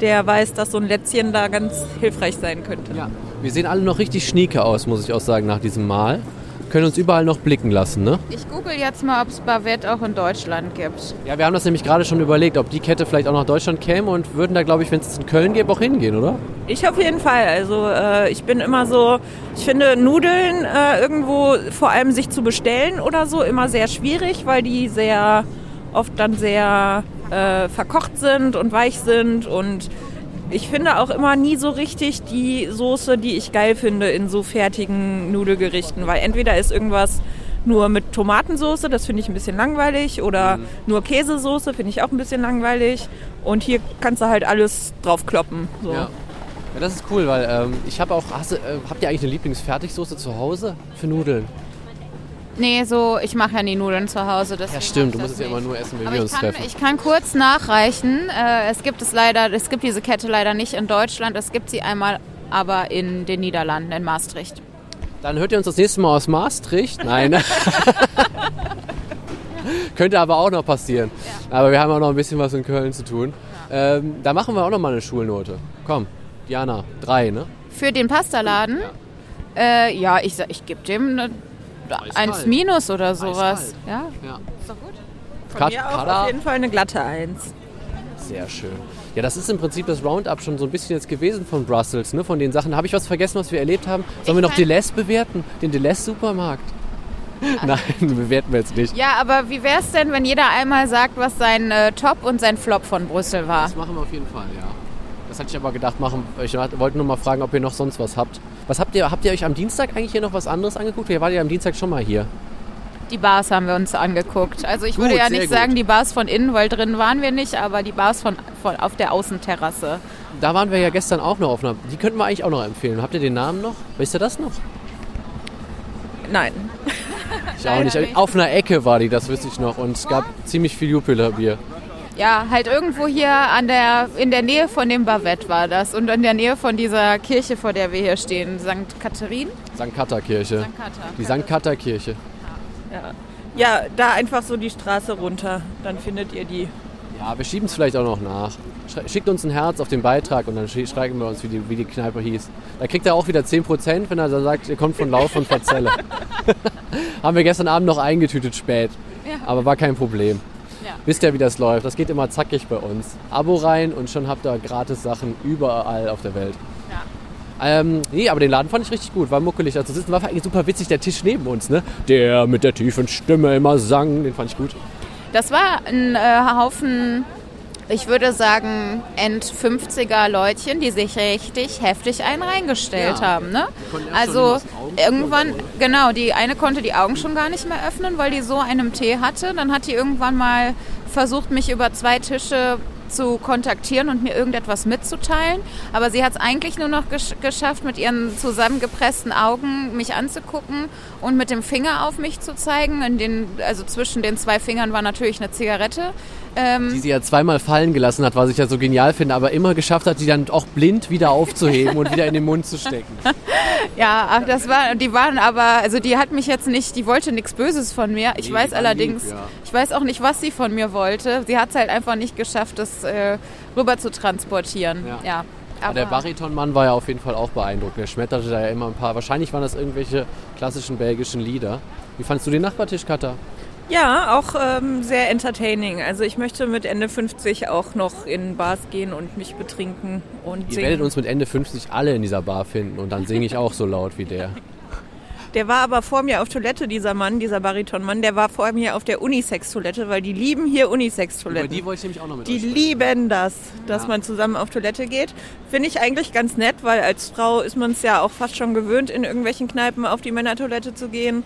der weiß, dass so ein Lätzchen da ganz hilfreich sein könnte. Ja. Wir sehen alle noch richtig schnieke aus, muss ich auch sagen, nach diesem Mal. Können uns überall noch blicken lassen, ne? Ich google jetzt mal, ob es Bavette auch in Deutschland gibt. Ja, wir haben das nämlich gerade schon überlegt, ob die Kette vielleicht auch nach Deutschland käme und würden da, glaube ich, wenn es in Köln gäbe, auch hingehen, oder? Ich auf jeden Fall. Also äh, ich bin immer so, ich finde Nudeln äh, irgendwo vor allem sich zu bestellen oder so immer sehr schwierig, weil die sehr oft dann sehr äh, verkocht sind und weich sind und ich finde auch immer nie so richtig die Soße, die ich geil finde in so fertigen Nudelgerichten, weil entweder ist irgendwas nur mit Tomatensoße, das finde ich ein bisschen langweilig, oder nur Käsesoße finde ich auch ein bisschen langweilig. Und hier kannst du halt alles draufkloppen. So. Ja. Ja, das ist cool, weil ähm, ich habe auch. Hast äh, habt ihr eigentlich eine Lieblingsfertigsoße zu Hause für Nudeln? Nee, so, ich mache ja nie Nudeln zu Hause. Ja, stimmt. Du musst es ja immer nur essen, wenn Aber wir uns kann, treffen. ich kann kurz nachreichen. Äh, es gibt es leider, es gibt diese Kette leider nicht in Deutschland. Es gibt sie einmal aber in den Niederlanden, in Maastricht. Dann hört ihr uns das nächste Mal aus Maastricht. Nein. Könnte aber auch noch passieren. Aber wir haben auch noch ein bisschen was in Köln zu tun. Ähm, da machen wir auch noch mal eine Schulnote. Komm, Diana, drei, ne? Für den Pastaladen? Ja, äh, ja ich, ich gebe dem eine Eiskalt. 1 minus oder sowas. Ja, Ja. ist doch gut. Von Kat- mir auch Kada? auf jeden Fall eine glatte Eins. Sehr schön. Ja, das ist im Prinzip das Roundup schon so ein bisschen jetzt gewesen von Brussels, ne? Von den Sachen. Habe ich was vergessen, was wir erlebt haben? Sollen wir noch Deleuze bewerten? Den Deleuze-Supermarkt? Nein, bewerten wir jetzt nicht. Ja, aber wie wäre es denn, wenn jeder einmal sagt, was sein äh, Top und sein Flop von Brüssel war? Das machen wir auf jeden Fall, ja. Das hatte ich aber gedacht machen. Ich wollte nur mal fragen, ob ihr noch sonst was habt. Was habt ihr? Habt ihr euch am Dienstag eigentlich hier noch was anderes angeguckt? Ihr wart ja am Dienstag schon mal hier. Die Bars haben wir uns angeguckt. Also ich Gut, würde ja nicht gut. sagen, die Bars von innen, weil drin waren wir nicht, aber die Bars von, von auf der Außenterrasse. Da waren wir ja gestern auch noch auf einer. Die könnten wir eigentlich auch noch empfehlen. Habt ihr den Namen noch? Wisst ihr das noch? Nein. Ich auch nicht. nicht. Auf einer Ecke war die, das wüsste ich noch. Und es gab ziemlich viel Jupiler Bier. Ja, halt irgendwo hier an der, in der Nähe von dem Bavette war das und in der Nähe von dieser Kirche, vor der wir hier stehen, St. Katharin? St. Katha Kirche. St. Katha. Die St. Katha Kirche. Ja. ja, da einfach so die Straße runter, dann findet ihr die. Ja, wir schieben es vielleicht auch noch nach. Schickt uns ein Herz auf den Beitrag und dann schreiben wir uns, wie die, wie die Kneipe hieß. Da kriegt er auch wieder 10%, wenn er dann sagt, ihr kommt von Lauf und Verzelle. Haben wir gestern Abend noch eingetütet spät. Ja. Aber war kein Problem. Ja. Wisst ihr, wie das läuft? Das geht immer zackig bei uns. Abo rein und schon habt ihr gratis Sachen überall auf der Welt. Ja. Ähm, nee, aber den Laden fand ich richtig gut, war muckelig da zu sitzen. War eigentlich super witzig, der Tisch neben uns, ne? Der mit der tiefen Stimme immer sang, den fand ich gut. Das war ein äh, Haufen, ich würde sagen, End-50er Leutchen, die sich richtig heftig einen reingestellt ja. haben. Ne? Also irgendwann, genau, die eine konnte die Augen schon gar nicht mehr öffnen, weil die so einen Tee hatte. Dann hat die irgendwann mal versucht, mich über zwei Tische zu kontaktieren und mir irgendetwas mitzuteilen. Aber sie hat es eigentlich nur noch gesch geschafft, mit ihren zusammengepressten Augen mich anzugucken und mit dem Finger auf mich zu zeigen. In den, also zwischen den zwei Fingern war natürlich eine Zigarette. Ähm, die sie ja zweimal fallen gelassen hat, was ich ja so genial finde, aber immer geschafft hat, die dann auch blind wieder aufzuheben und wieder in den Mund zu stecken. ja, das war, die waren aber, also die hat mich jetzt nicht, die wollte nichts Böses von mir. Ich nee, weiß allerdings, lieb, ja. ich weiß auch nicht, was sie von mir wollte. Sie hat es halt einfach nicht geschafft, das äh, rüber zu transportieren. Ja. ja. Aber der Baritonmann war ja auf jeden Fall auch beeindruckt. Der schmetterte da ja immer ein paar. Wahrscheinlich waren das irgendwelche klassischen belgischen Lieder. Wie fandest du den Nachbartisch, Katha? Ja, auch ähm, sehr entertaining. Also ich möchte mit Ende 50 auch noch in Bars gehen und mich betrinken und Ihr singen. werdet uns mit Ende 50 alle in dieser Bar finden und dann singe ich auch so laut wie der. Der war aber vor mir auf Toilette, dieser Mann, dieser Baritonmann, der war vor mir auf der Unisex-Toilette, weil die lieben hier Unisex-Toiletten. die wollte ich nämlich auch noch mit Die lieben das, dass ja. man zusammen auf Toilette geht. Finde ich eigentlich ganz nett, weil als Frau ist man es ja auch fast schon gewöhnt, in irgendwelchen Kneipen auf die Männertoilette zu gehen.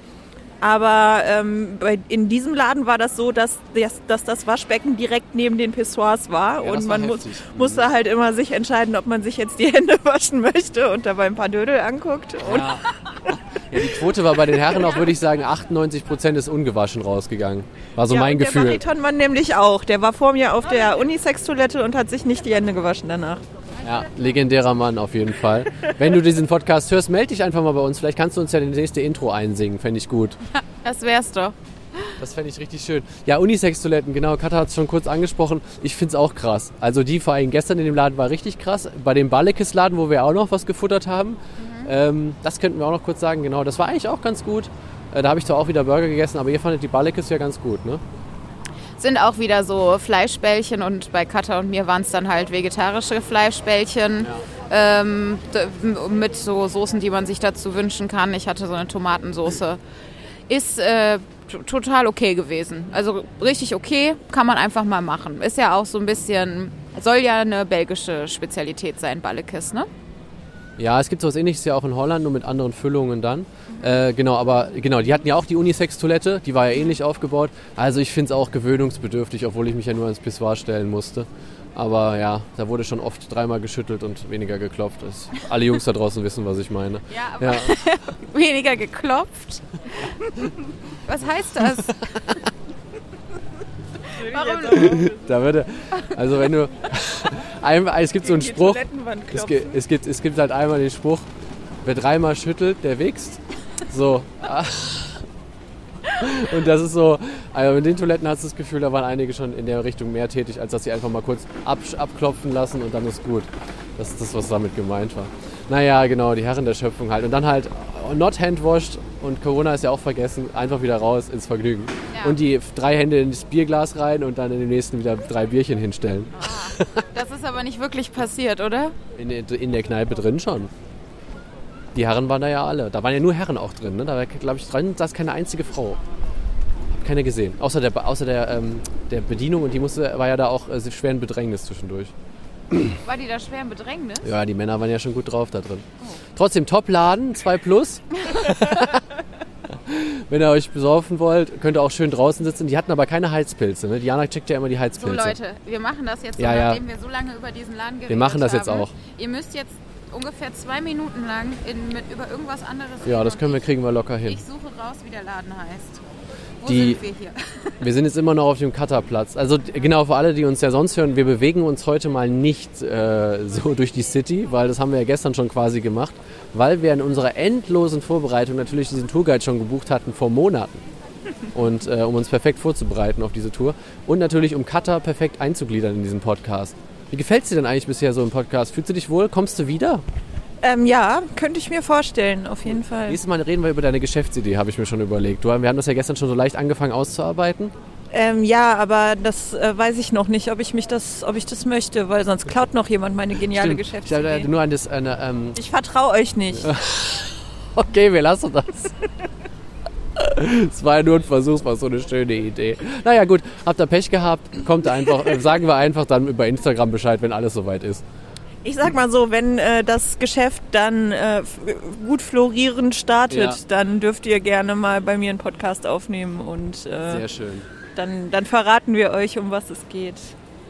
Aber ähm, bei, in diesem Laden war das so, dass, dass, dass das Waschbecken direkt neben den Pissoirs war. Ja, und man muss, musste halt immer sich entscheiden, ob man sich jetzt die Hände waschen möchte und dabei ein paar Dödel anguckt. Ja. ja die Quote war bei den Herren auch, würde ich sagen, 98 Prozent ist ungewaschen rausgegangen. War so ja, mein Gefühl. Der Baritonmann nämlich auch. Der war vor mir auf der Unisex-Toilette und hat sich nicht die Hände gewaschen danach. Ja, legendärer Mann auf jeden Fall. Wenn du diesen Podcast hörst, melde dich einfach mal bei uns. Vielleicht kannst du uns ja das nächste Intro einsingen. Fände ich gut. Das wär's doch. Das fände ich richtig schön. Ja, Unisex-Toiletten, genau. Katha hat es schon kurz angesprochen. Ich finde es auch krass. Also die vor allem gestern in dem Laden war richtig krass. Bei dem Ballekes-Laden, wo wir auch noch was gefuttert haben, mhm. ähm, das könnten wir auch noch kurz sagen. Genau, das war eigentlich auch ganz gut. Äh, da habe ich zwar auch wieder Burger gegessen, aber ihr fandet die Ballekes ja ganz gut, ne? Sind auch wieder so Fleischbällchen und bei Katha und mir waren es dann halt vegetarische Fleischbällchen ja. ähm, mit so Soßen, die man sich dazu wünschen kann. Ich hatte so eine Tomatensoße. Ist äh, total okay gewesen. Also richtig okay, kann man einfach mal machen. Ist ja auch so ein bisschen, soll ja eine belgische Spezialität sein, Ballekis, ne? Ja, es gibt sowas ähnliches ja auch in Holland, nur mit anderen Füllungen dann. Äh, genau, aber genau, die hatten ja auch die Unisex-Toilette, die war ja ähnlich aufgebaut. Also ich finde es auch gewöhnungsbedürftig, obwohl ich mich ja nur ans Pissoir stellen musste. Aber ja, da wurde schon oft dreimal geschüttelt und weniger geklopft. Das, alle Jungs da draußen wissen, was ich meine. Ja, aber ja. weniger geklopft? Was heißt das? Warum? da würde, also wenn du, es gibt so einen Spruch, es gibt, es, gibt, es gibt halt einmal den Spruch, wer dreimal schüttelt, der wächst. So. Und das ist so, also in den Toiletten hast du das Gefühl, da waren einige schon in der Richtung mehr tätig, als dass sie einfach mal kurz ab, abklopfen lassen und dann ist gut. Das ist das, was damit gemeint war. Naja, genau, die Herren der Schöpfung halt. Und dann halt not handwashed und Corona ist ja auch vergessen, einfach wieder raus ins Vergnügen. Ja. Und die drei Hände ins Bierglas rein und dann in dem nächsten wieder drei Bierchen hinstellen. Ah, das ist aber nicht wirklich passiert, oder? In, in der Kneipe drin schon. Die Herren waren da ja alle. Da waren ja nur Herren auch drin. Ne? Da war, glaube ich, drin saß keine einzige Frau. Hab keine gesehen. Außer der, außer der, ähm, der Bedienung und die musste, war ja da auch äh, schwer in Bedrängnis zwischendurch. War die da schwer in Bedrängnis? Ja, die Männer waren ja schon gut drauf da drin. Oh. Trotzdem Top-Laden, 2 Plus. Wenn ihr euch besorfen wollt, könnt ihr auch schön draußen sitzen. Die hatten aber keine Heizpilze. Ne? Diana checkt ja immer die Heizpilze. So Leute, wir machen das jetzt, so, ja, nachdem wir so lange über diesen Laden geredet haben. Wir machen das jetzt auch. Ihr müsst jetzt ungefähr zwei Minuten lang in, mit, über irgendwas anderes reden. Ja, das können wir, kriegen wir locker hin. Ich suche raus, wie der Laden heißt. Die, sind wir hier? wir sind jetzt immer noch auf dem Cutterplatz. Also genau für alle, die uns ja sonst hören, wir bewegen uns heute mal nicht äh, so durch die City, weil das haben wir ja gestern schon quasi gemacht, weil wir in unserer endlosen Vorbereitung natürlich diesen Tourguide schon gebucht hatten vor Monaten. und äh, um uns perfekt vorzubereiten auf diese Tour. Und natürlich, um Katha perfekt einzugliedern in diesen Podcast. Wie gefällt es dir denn eigentlich bisher so im Podcast? Fühlst du dich wohl? Kommst du wieder? Ähm, ja, könnte ich mir vorstellen, auf jeden Fall. Nächstes Mal reden wir über deine Geschäftsidee, habe ich mir schon überlegt. Du, wir haben das ja gestern schon so leicht angefangen auszuarbeiten. Ähm, ja, aber das äh, weiß ich noch nicht, ob ich mich das, ob ich das möchte, weil sonst klaut noch jemand meine geniale Stimmt. Geschäftsidee. Ich, nur an das, eine, ähm, ich vertraue euch nicht. okay, wir lassen das. Es war ja nur ein Versuch, war so eine schöne Idee. Naja gut, habt ihr Pech gehabt, kommt einfach, äh, sagen wir einfach dann über Instagram Bescheid, wenn alles soweit ist. Ich sag mal so, wenn äh, das Geschäft dann äh, f- gut florierend startet, Ja. dann dürft ihr gerne mal bei mir einen Podcast aufnehmen und äh, Sehr schön. dann, dann verraten wir euch, um was es geht.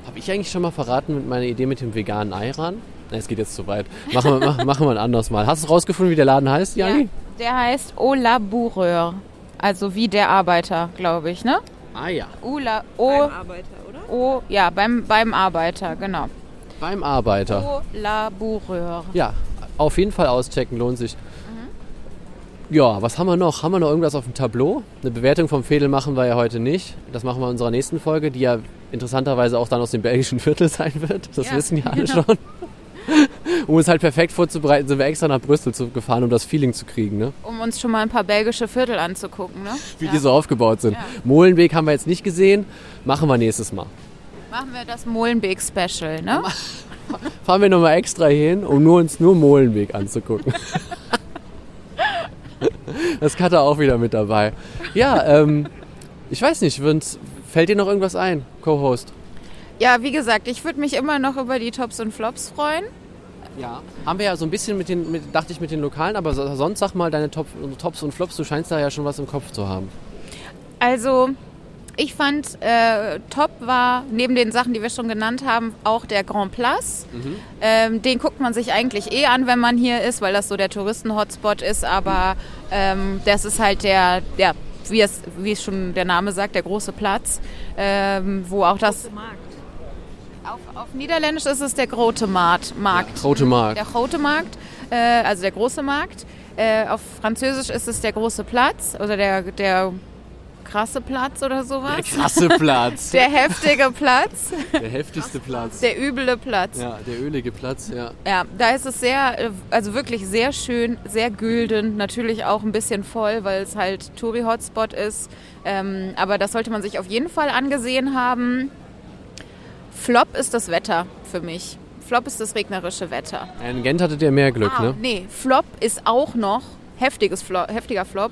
Habe ich eigentlich schon mal verraten mit meiner Idee mit dem veganen Eiran? Nein, es geht jetzt zu weit. Machen wir, mach- machen wir ein anderes Mal. Hast du rausgefunden, wie der Laden heißt, Jani? Der heißt Au Laboureur. Also wie der Arbeiter, glaube ich, ne? Ah ja. Au La, o, Arbeiter, oder? o, ja, beim, beim Arbeiter, genau. Beim Arbeiter. Au Laboureur. Ja, auf jeden Fall auschecken, lohnt sich. Ja, was haben wir noch? Haben wir noch irgendwas auf dem Tableau? Eine Bewertung vom Fädel machen wir ja heute nicht. Das machen wir in unserer nächsten Folge, die ja interessanterweise auch dann aus dem belgischen Viertel sein wird. Das Ja, wissen ja alle genau. schon. Um es halt perfekt vorzubereiten, sind wir extra nach Brüssel zu, gefahren, um das Feeling zu kriegen, ne? Um uns schon mal ein paar belgische Viertel anzugucken, ne? wie ja. die so aufgebaut sind. Ja. Molenbeek haben wir jetzt nicht gesehen, machen wir nächstes Mal. Machen wir das Molenbeek-Special, ne? Fahren wir nochmal extra hin, um nur, uns nur Molenbeek anzugucken. das hat er auch wieder mit dabei. Ja, ähm, ich weiß nicht, fällt dir noch irgendwas ein, Co-Host? Ja, wie gesagt, ich würde mich immer noch über die Tops und Flops freuen. Ja. Haben wir ja so ein bisschen mit den, mit, dachte ich, mit den Lokalen, aber so- sonst sag mal deine Top, Tops und Flops, du scheinst da ja schon was im Kopf zu haben. Also, ich fand, äh, top war, neben den Sachen, die wir schon genannt haben, auch der Grand Place. Ähm, den guckt man sich eigentlich eh an, wenn man hier ist, weil das so der Touristen-Hotspot ist. Aber ähm, das ist halt der, der wie, es, wie es schon der Name sagt, der große Platz, ähm, wo auch das... Auf, auf Niederländisch ist es der Grote Markt. Markt. Rote Markt. Der Grote Markt, äh, also der große Markt. Äh, auf Französisch ist es der große Platz oder der, der krasse Platz oder sowas. Der krasse Platz. Der heftige Platz, Der heftigste Platz. der üble Platz. Ja. Ja, der ölige Platz, ja. da ist es sehr, äh, also wirklich sehr schön, sehr gülden, natürlich auch ein bisschen voll, weil es halt Touri-Hotspot ist. Ähm, aber das sollte man sich auf jeden Fall angesehen haben. Flop ist das Wetter für mich. Flop ist das regnerische Wetter. In Gent hattet ihr mehr Glück, Ah, ne? Nee, Flop ist auch noch, heftiges Flop, heftiger Flop,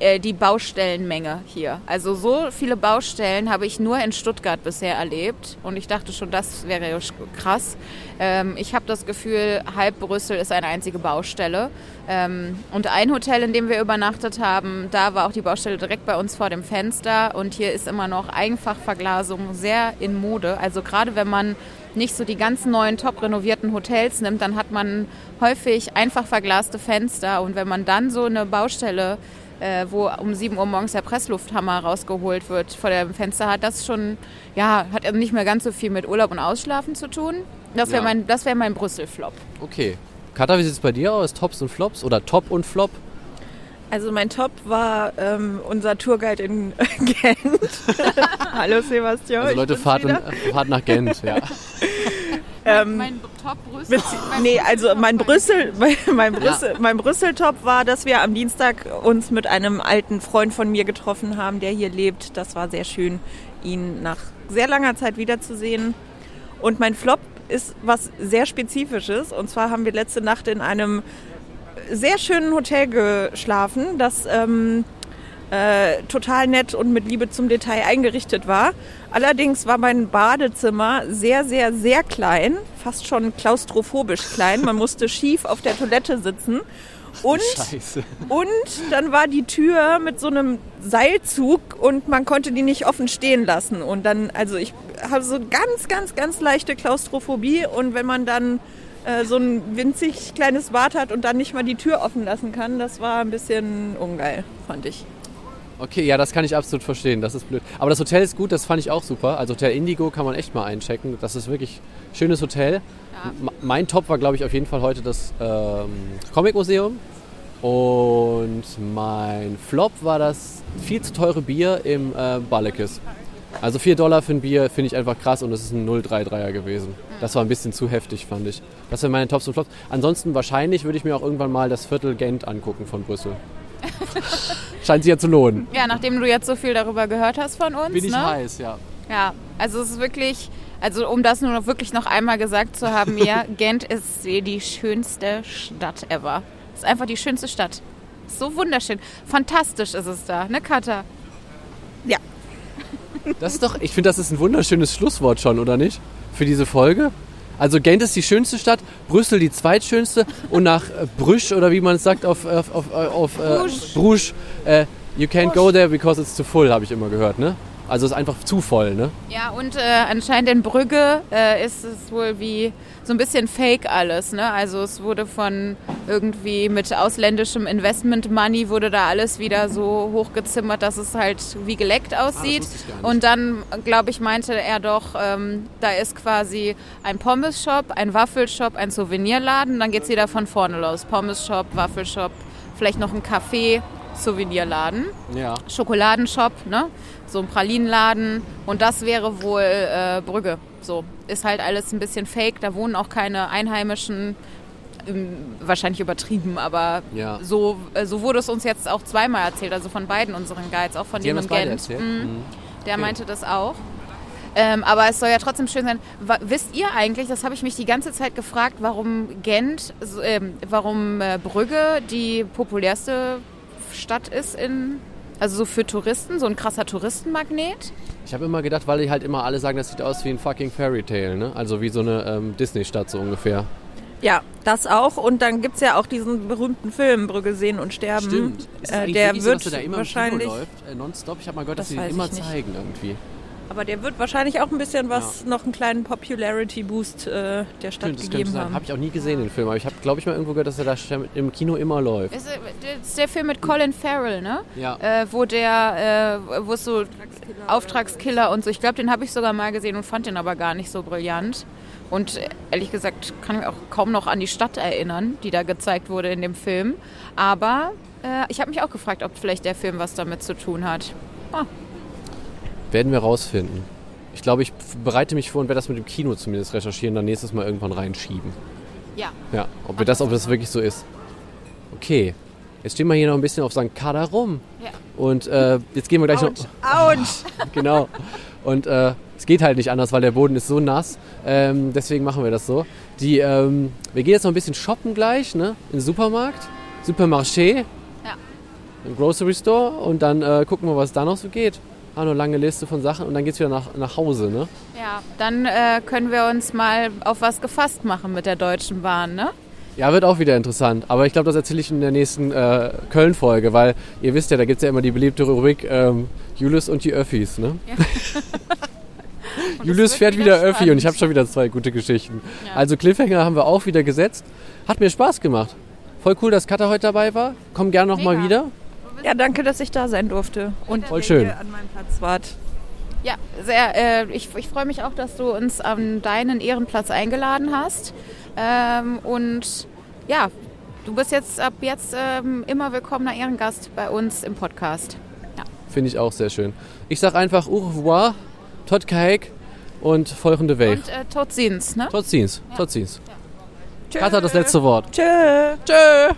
äh, die Baustellenmenge hier. Also so viele Baustellen habe ich nur in Stuttgart bisher erlebt und ich dachte schon, das wäre krass. Ähm, ich habe das Gefühl, halb Brüssel ist eine einzige Baustelle. Ähm, und ein Hotel, in dem wir übernachtet haben, da war auch die Baustelle direkt bei uns vor dem Fenster und hier ist immer noch Einfachverglasung sehr in Mode. Also gerade wenn man nicht so die ganz neuen, top renovierten Hotels nimmt, dann hat man häufig einfach verglaste Fenster. Und wenn man dann so eine Baustelle, äh, wo um 7 Uhr morgens der Presslufthammer rausgeholt wird, vor dem Fenster hat, das schon, ja, hat also nicht mehr ganz so viel mit Urlaub und Ausschlafen zu tun. Das wäre Ja. mein, das wär mein Brüssel-Flop. Okay. Katha, wie sieht es bei dir aus? Tops und Flops oder Top und Flop? Also mein Top war ähm, unser Tourguide in Gent. Hallo Sebastian. Also Leute, fahrt, in, wieder. fahrt nach Gent, ja. Ähm, mein Top-Brüssel. Bezie- Nee, also mein Brüssel, mein Brüssel, mein Brüssel-Top war, dass wir am Dienstag uns mit einem alten Freund von mir getroffen haben, der hier lebt. Das war sehr schön, ihn nach sehr langer Zeit wiederzusehen. Und mein Flop ist was sehr Spezifisches. Und zwar haben wir letzte Nacht in einem sehr schönen Hotel geschlafen, das ähm, äh, total nett und mit Liebe zum Detail eingerichtet war. Allerdings war mein Badezimmer sehr, sehr, sehr klein, fast schon klaustrophobisch klein. Man musste schief auf der Toilette sitzen. Und, Scheiße. und dann war die Tür mit so einem Seilzug und man konnte die nicht offen stehen lassen. Und dann, also ich habe so ganz, ganz, ganz leichte Klaustrophobie. Und wenn man dann äh, so ein winzig kleines Bad hat und dann nicht mal die Tür offen lassen kann, das war ein bisschen ungeil, fand ich. Okay, ja, das kann ich absolut verstehen. Das ist blöd. Aber das Hotel ist gut, das fand ich auch super. Also Hotel Indigo kann man echt mal einchecken. Das ist wirklich ein schönes Hotel. M- Mein Top war, glaube ich, auf jeden Fall heute das ähm, Comic-Museum. Und mein Flop war das viel zu teure Bier im äh, Ballekes. Also 4 Dollar für ein Bier finde ich einfach krass und es ist ein 033er gewesen. Das war ein bisschen zu heftig, fand ich. Das wären meine Tops und Flops. Ansonsten wahrscheinlich würde ich mir auch irgendwann mal das Viertel Gent angucken von Brüssel. Scheint sich ja zu lohnen. Ja, nachdem du jetzt so viel darüber gehört hast von uns. Bin ich ne? heiß, ja. Ja, also es ist wirklich, also um das nur noch wirklich noch einmal gesagt zu haben hier, Gent ist die schönste Stadt ever. Es ist einfach die schönste Stadt. So wunderschön. Fantastisch ist es da, ne Katha? Ja. Das ist doch, ich finde, das ist ein wunderschönes Schlusswort schon, oder nicht? Für diese Folge. Also Gent ist die schönste Stadt, Brüssel die zweitschönste und nach äh, Brüsch oder wie man es sagt auf, auf, auf, auf äh, Bruges. Bruges, äh, you can't go there because it's too full, habe ich immer gehört, ne? Also es ist einfach zu voll, ne? Ja, und äh, anscheinend in Brügge äh, ist es wohl wie so ein bisschen fake alles. Ne? Also es wurde von irgendwie mit ausländischem Investment Money wurde da alles wieder so hochgezimmert, dass es halt wie geleckt aussieht. ich gar nicht. und dann, glaube ich, meinte er doch, ähm, da ist quasi ein Pommes-Shop, ein Waffelshop, ein Souvenirladen. Dann geht es wieder von vorne los. Pommes-Shop, Waffelshop, vielleicht noch ein Café, Souvenirladen. Ja. Schokoladenshop, ne? so ein Pralinenladen und das wäre wohl äh, Brügge. So ist halt alles ein bisschen fake. Da wohnen auch keine Einheimischen. Ähm, wahrscheinlich übertrieben, aber Ja. so, äh, so wurde es uns jetzt auch zweimal erzählt, also von beiden unseren Guides, auch von Die dem in Gent. Mhm. Der Okay. meinte das auch. Ähm, aber es soll ja trotzdem schön sein. Wa- wisst ihr eigentlich, das habe ich mich die ganze Zeit gefragt, warum Gent, ähm, warum äh, Brügge die populärste Stadt ist in, also so für Touristen, so ein krasser Touristenmagnet? Ich habe immer gedacht, weil die halt immer alle sagen, das sieht aus wie ein fucking Fairy Tale, ne? Also wie so eine ähm, Disney-Stadt so ungefähr. Ja, das auch. Und dann gibt es ja auch diesen berühmten Film Brügge sehen und sterben. Ist das Äh, der so, wird dass immer wahrscheinlich, läuft, äh, nonstop? Ich habe mal gehört, dass Das sie den immer zeigen irgendwie. Aber der wird wahrscheinlich auch ein bisschen was, noch einen kleinen Popularity-Boost äh, der Stadt das gegeben sein. haben. Habe ich auch nie gesehen, den Film. Aber ich habe, glaube ich, mal irgendwo gehört, dass er da im Kino immer läuft. Ist, äh, das ist der Film mit Colin Farrell, ne? Ja. Äh, wo der, äh, wo es so Auftragskiller und so, ich glaube, den habe ich sogar mal gesehen und fand den aber gar nicht so brillant. Und äh, ehrlich gesagt kann ich mich auch kaum noch an die Stadt erinnern, die da gezeigt wurde in dem Film. Aber äh, ich habe mich auch gefragt, ob vielleicht der Film was damit zu tun hat. Ah, Werden wir rausfinden. Ich glaube, ich bereite mich vor und werde das mit dem Kino zumindest recherchieren, dann nächstes Mal irgendwann reinschieben. ja. Ja, ob, wir das, ob das wirklich so ist. Okay, jetzt stehen wir hier noch ein bisschen auf St. Kader rum. Ja. Und äh, jetzt gehen wir gleich noch... Autsch! genau. Und äh, es geht halt nicht anders, weil der Boden ist so nass. Ähm, deswegen machen wir das so. Die, ähm, wir gehen jetzt noch ein bisschen shoppen gleich, ne? In den Supermarkt. Supermarché. Ja. Im Grocery Store. Und dann äh, gucken wir, was da noch so geht. Haben eine lange Liste von Sachen und dann geht's wieder nach, nach Hause, ne? Ja, dann äh, können wir uns mal auf was gefasst machen mit der Deutschen Bahn, ne? Ja, wird auch wieder interessant. Aber ich glaube, das erzähle ich in der nächsten äh, Köln-Folge, weil ihr wisst ja, da gibt es ja immer die beliebte Rubrik ähm, Julius und die Öffis. Ne? Und Julius es fährt wieder Öffi spannend. und ich habe schon wieder zwei gute Geschichten. Ja. Also Cliffhanger haben wir auch wieder gesetzt. Hat mir Spaß gemacht. Voll cool, dass Katha heute dabei war. Komm gerne noch mal Mega. wieder. Ja, danke, dass ich da sein durfte. Und Voll ihr schön. hier an meinem Platz wart. Ja, sehr. Äh, ich ich freue mich auch, dass du uns an deinen Ehrenplatz eingeladen hast. Ähm, und ja, du bist jetzt ab jetzt ähm, immer willkommener Ehrengast bei uns im Podcast. Finde ich auch sehr schön. Ich sag einfach au revoir, tot kijk und folgende Weg. Und äh, tot sind's, ne? Tot ziens, tot ziens. Tschö. Katha hat das letzte Wort. Tschö. Tschö.